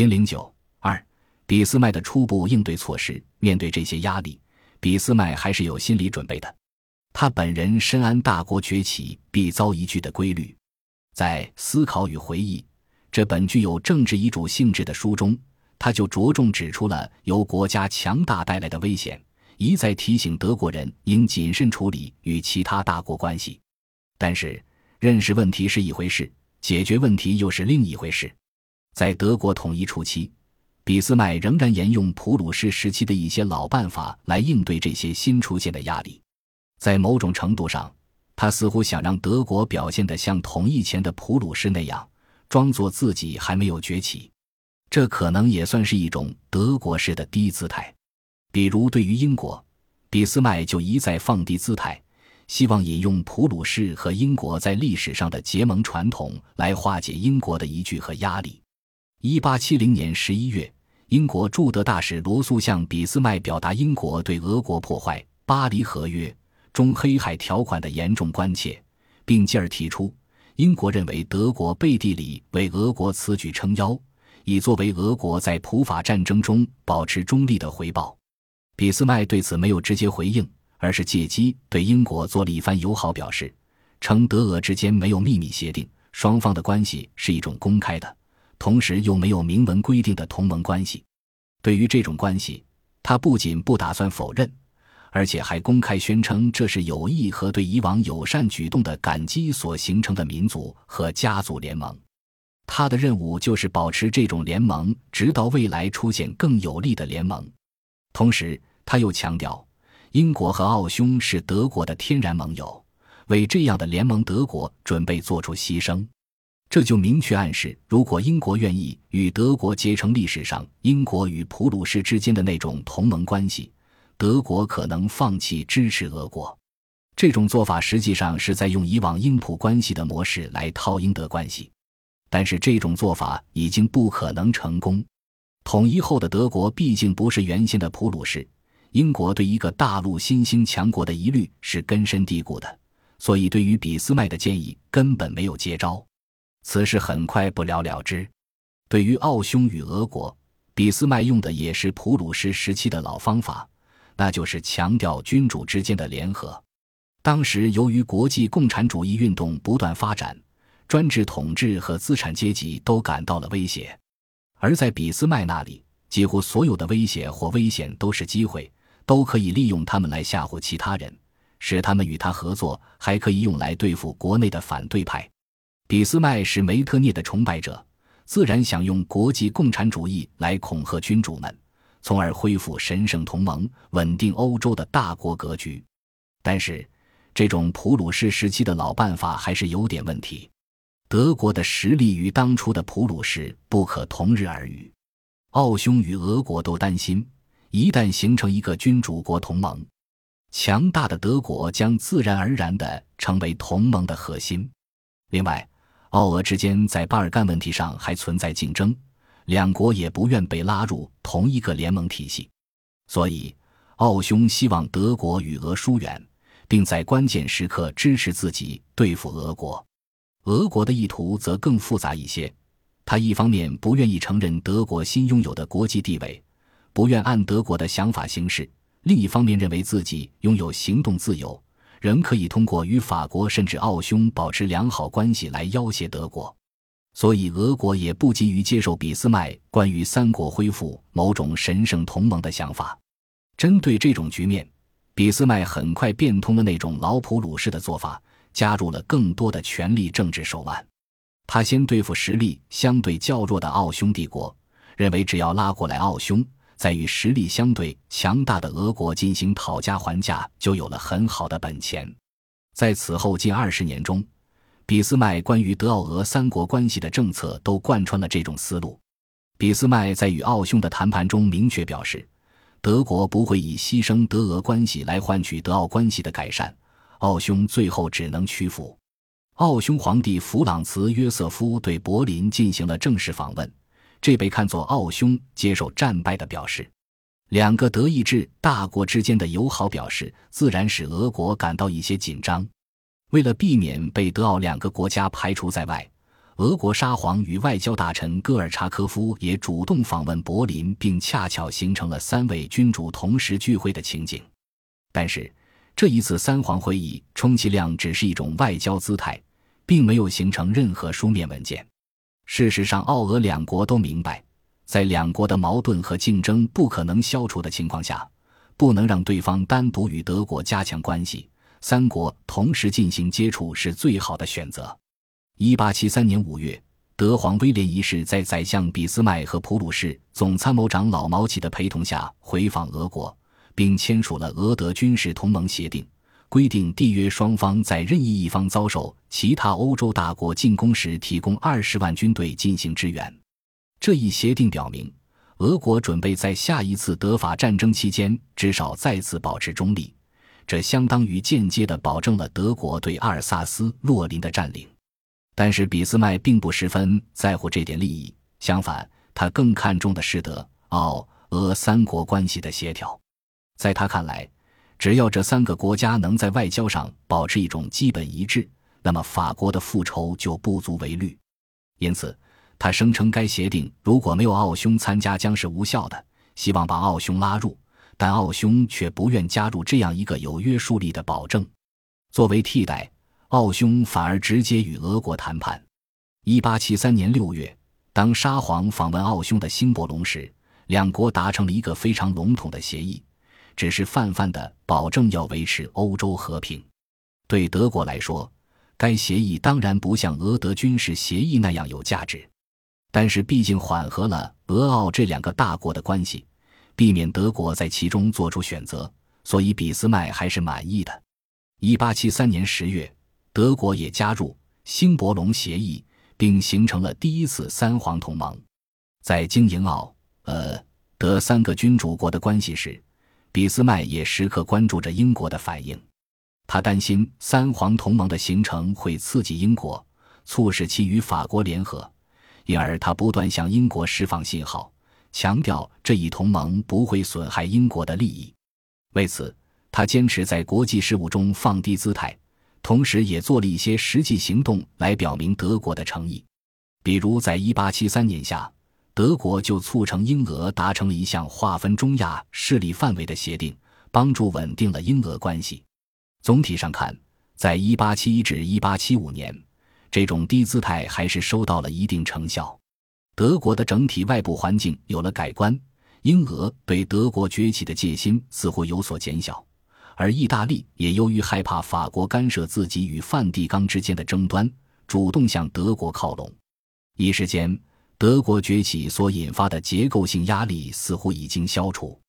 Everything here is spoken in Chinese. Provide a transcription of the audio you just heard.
零零九二，俾斯麦的初步应对措施。面对这些压力，俾斯麦还是有心理准备的。他本人深谙大国崛起必遭一拒的规律，在《思考与回忆》这本具有政治遗嘱性质的书中，他就着重指出了由国家强大带来的危险，一再提醒德国人应谨慎处理与其他大国关系。但是，认识问题是一回事，解决问题又是另一回事。在德国统一初期，俾斯麦仍然沿用普鲁士时期的一些老办法来应对这些新出现的压力。在某种程度上，他似乎想让德国表现得像统一前的普鲁士那样，装作自己还没有崛起。这可能也算是一种德国式的低姿态。比如，对于英国，俾斯麦就一再放低姿态，希望引用普鲁士和英国在历史上的结盟传统来化解英国的疑惧和压力。一八七零年十一月，英国驻德大使罗素向俾斯麦表达英国对俄国破坏《巴黎合约》。中黑海条款的严重关切，并继而提出，英国认为德国背地里为俄国此举撑腰，以作为俄国在普法战争中保持中立的回报。俾斯麦对此没有直接回应，而是借机对英国做了一番友好表示，称德俄之间没有秘密协定，双方的关系是一种公开的，同时又没有明文规定的同盟关系。对于这种关系，他不仅不打算否认。而且还公开宣称，这是友谊和对以往友善举动的感激所形成的民族和家族联盟。他的任务就是保持这种联盟，直到未来出现更有力的联盟。同时，他又强调，英国和奥匈是德国的天然盟友，为这样的联盟，德国准备做出牺牲。这就明确暗示，如果英国愿意与德国结成历史上英国与普鲁士之间的那种同盟关系。德国可能放弃支持俄国，这种做法实际上是在用以往英普关系的模式来套英德关系，但是这种做法已经不可能成功。统一后的德国毕竟不是原先的普鲁士，英国对一个大陆新兴强国的疑虑是根深蒂固的，所以对于俾斯麦的建议根本没有接招，此事很快不了了之。对于奥匈与俄国，俾斯麦用的也是普鲁士时期的老方法。那就是强调君主之间的联合。当时由于国际共产主义运动不断发展，专制统治和资产阶级都感到了威胁，而在俾斯麦那里，几乎所有的威胁或危险都是机会，都可以利用他们来吓唬其他人，使他们与他合作，还可以用来对付国内的反对派。俾斯麦是梅特涅的崇拜者，自然想用国际共产主义来恐吓君主们。从而恢复神圣同盟，稳定欧洲的大国格局。但是，这种普鲁士时期的老办法还是有点问题。德国的实力与当初的普鲁士不可同日而语。奥匈与俄国都担心，一旦形成一个君主国同盟，强大的德国将自然而然地成为同盟的核心。另外，奥俄之间在巴尔干问题上还存在竞争。两国也不愿被拉入同一个联盟体系，所以奥匈希望德国与俄疏远，并在关键时刻支持自己对付俄国。俄国的意图则更复杂一些，他一方面不愿意承认德国新拥有的国际地位，不愿按德国的想法行事；另一方面认为自己拥有行动自由，仍可以通过与法国甚至奥匈保持良好关系来要挟德国。所以，俄国也不急于接受俾斯麦关于三国恢复某种神圣同盟的想法。针对这种局面，俾斯麦很快变通了那种老普鲁士的做法，加入了更多的权力政治手腕。他先对付实力相对较弱的奥匈帝国，认为只要拉过来奥匈，在与实力相对强大的俄国进行讨价还价，就有了很好的本钱。在此后近二十年中，俾斯麦关于德奥俄三国关系的政策都贯穿了这种思路。俾斯麦在与奥匈的谈判中明确表示，德国不会以牺牲德俄关系来换取德奥关系的改善，奥匈最后只能屈服。奥匈皇帝弗朗茨约瑟夫对柏林进行了正式访问，这被看作奥匈接受战败的表示。两个德意志大国之间的友好表示，自然使俄国感到一些紧张。为了避免被德奥两个国家排除在外，俄国沙皇与外交大臣戈尔察科夫也主动访问柏林，并恰巧形成了三位君主同时聚会的情景。但是，这一次三皇会议充其量只是一种外交姿态，并没有形成任何书面文件。事实上，奥俄两国都明白，在两国的矛盾和竞争不可能消除的情况下，不能让对方单独与德国加强关系。三国同时进行接触是最好的选择。一八七三年五月，德皇威廉一世在宰相俾斯麦和普鲁士总参谋长老毛奇的陪同下回访俄国，并签署了俄德军事同盟协定，规定缔约双方在任意一方遭受其他欧洲大国进攻时，提供二十万军队进行支援。这一协定表明，俄国准备在下一次德法战争期间至少再次保持中立。这相当于间接地保证了德国对阿尔萨斯、洛林的占领，但是俾斯麦并不十分在乎这点利益，相反，他更看重的是德、奥、俄三国关系的协调。在他看来，只要这三个国家能在外交上保持一种基本一致，那么法国的复仇就不足为虑。因此，他声称该协定如果没有奥匈参加将是无效的，希望把奥匈拉入。但奥匈却不愿加入这样一个有约束力的保证。作为替代，奥匈反而直接与俄国谈判。一八七三年六月，当沙皇访问奥匈的兴伯龙时，两国达成了一个非常笼统的协议，只是泛泛的保证要维持欧洲和平。对德国来说，该协议当然不像俄德军事协议那样有价值，但是毕竟缓和了俄奥这两个大国的关系。避免德国在其中做出选择，所以俾斯麦还是满意的。一八七三年十月，德国也加入新伯龙协议，并形成了第一次三皇同盟。在经营奥、呃、德三个君主国的关系时，俾斯麦也时刻关注着英国的反应。他担心三皇同盟的形成会刺激英国，促使其与法国联合，因而他不断向英国释放信号。强调这一同盟不会损害英国的利益，为此，他坚持在国际事务中放低姿态，同时也做了一些实际行动来表明德国的诚意。比如，在1873年夏，德国就促成英俄达成了一项划分中亚势力范围的协定，帮助稳定了英俄关系。总体上看，在1871至1875年，这种低姿态还是收到了一定成效。德国的整体外部环境有了改观，英俄对德国崛起的戒心似乎有所减小，而意大利也由于害怕法国干涉自己与梵蒂冈之间的争端，主动向德国靠拢。一时间，德国崛起所引发的结构性压力似乎已经消除。